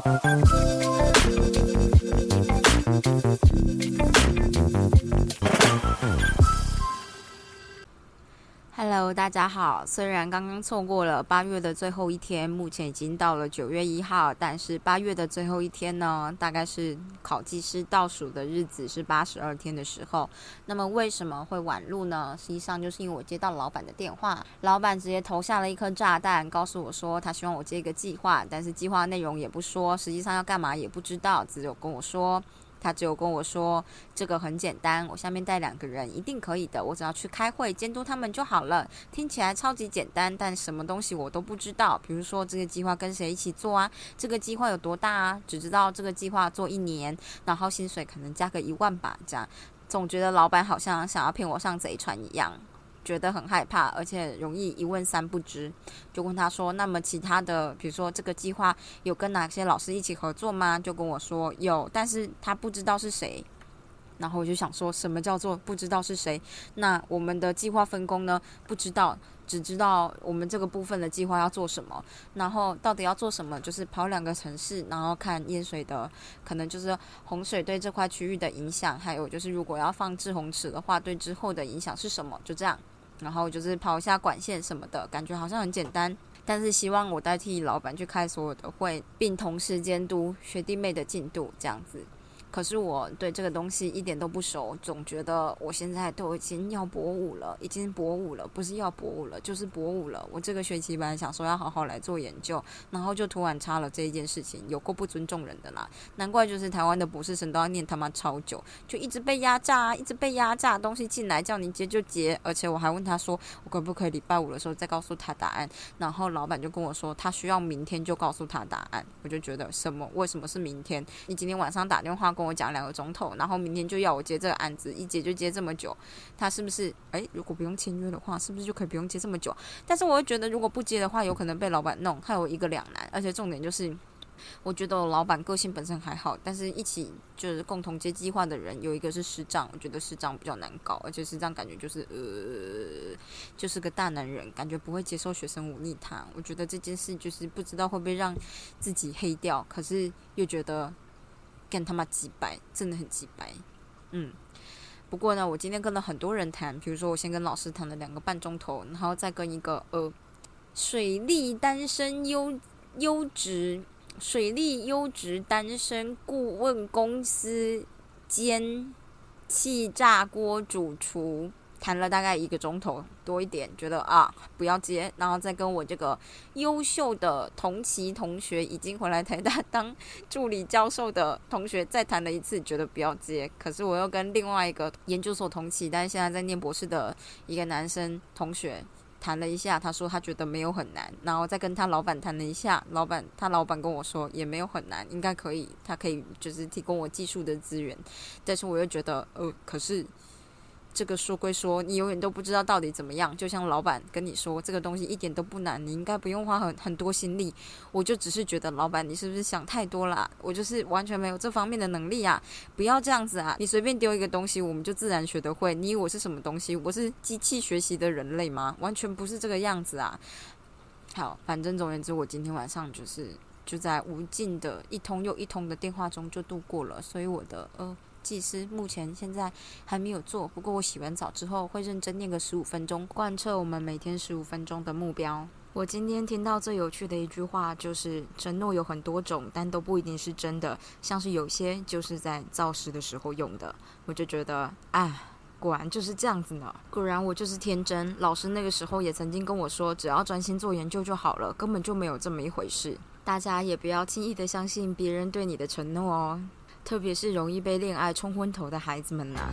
Thank you. Hello，大家好。虽然刚刚错过了八月的最后一天，目前已经到了九月一号，但是八月的最后一天呢，大概是考技师倒数的日子，是八十二天的时候。那么为什么会晚录呢？实际上就是因为我接到老板的电话，老板直接投下了一颗炸弹，告诉我说他希望我接一个计划，但是计划内容也不说，实际上要干嘛也不知道，只有跟我说。他只有跟我说这个很简单，我下面带两个人一定可以的，我只要去开会监督他们就好了。听起来超级简单，但什么东西我都不知道。比如说这个计划跟谁一起做啊？这个计划有多大啊？只知道这个计划做一年，然后薪水可能加个一万吧，这样。总觉得老板好像想要骗我上贼船一样。觉得很害怕，而且容易一问三不知，就问他说：“那么其他的，比如说这个计划有跟哪些老师一起合作吗？”就跟我说有，但是他不知道是谁。然后我就想说什么叫做不知道是谁？那我们的计划分工呢？不知道，只知道我们这个部分的计划要做什么。然后到底要做什么？就是跑两个城市，然后看淹水的，可能就是洪水对这块区域的影响，还有就是如果要放滞洪池的话，对之后的影响是什么？就这样。然后就是跑一下管线什么的，感觉好像很简单。但是希望我代替老板去开所有的会，并同时监督学弟妹的进度，这样子。可是我对这个东西一点都不熟，总觉得我现在都已经要博五了，已经博五了，不是要博五了，就是博五了。我这个学期本来想说要好好来做研究，然后就突然插了这一件事情，有够不尊重人的啦！难怪就是台湾的博士生都要念他妈超久，就一直被压榨，一直被压榨，东西进来叫你接就接，而且我还问他说我可不可以礼拜五的时候再告诉他答案，然后老板就跟我说他需要明天就告诉他答案，我就觉得什么？为什么是明天？你今天晚上打电话跟我讲两个钟头，然后明天就要我接这个案子，一接就接这么久，他是不是？诶，如果不用签约的话，是不是就可以不用接这么久？但是我又觉得，如果不接的话，有可能被老板弄，还有一个两难。而且重点就是，我觉得我老板个性本身还好，但是一起就是共同接计划的人，有一个是师长，我觉得师长比较难搞，而且师长感觉就是呃，就是个大男人，感觉不会接受学生忤逆他。我觉得这件事就是不知道会不会让自己黑掉，可是又觉得。干他妈几百，真的很几百，嗯。不过呢，我今天跟了很多人谈，比如说我先跟老师谈了两个半钟头，然后再跟一个呃水利单身优优质水利优质单身顾问公司兼气炸锅主厨。谈了大概一个钟头多一点，觉得啊不要接，然后再跟我这个优秀的同期同学，已经回来台大当助理教授的同学再谈了一次，觉得不要接。可是我又跟另外一个研究所同期，但是现在在念博士的一个男生同学谈了一下，他说他觉得没有很难，然后再跟他老板谈了一下，老板他老板跟我说也没有很难，应该可以，他可以就是提供我技术的资源，但是我又觉得呃，可是。这个说归说，你永远都不知道到底怎么样。就像老板跟你说，这个东西一点都不难，你应该不用花很很多心力。我就只是觉得，老板你是不是想太多了？我就是完全没有这方面的能力啊！不要这样子啊！你随便丢一个东西，我们就自然学得会。你以为我是什么东西？我是机器学习的人类吗？完全不是这个样子啊！好，反正总而言之，我今天晚上就是就在无尽的一通又一通的电话中就度过了。所以我的呃。技师目前现在还没有做，不过我洗完澡之后会认真念个十五分钟，贯彻我们每天十五分钟的目标。我今天听到最有趣的一句话就是：承诺有很多种，但都不一定是真的。像是有些就是在造势的时候用的，我就觉得，哎，果然就是这样子呢。果然我就是天真。老师那个时候也曾经跟我说，只要专心做研究就好了，根本就没有这么一回事。大家也不要轻易的相信别人对你的承诺哦。特别是容易被恋爱冲昏头的孩子们呐。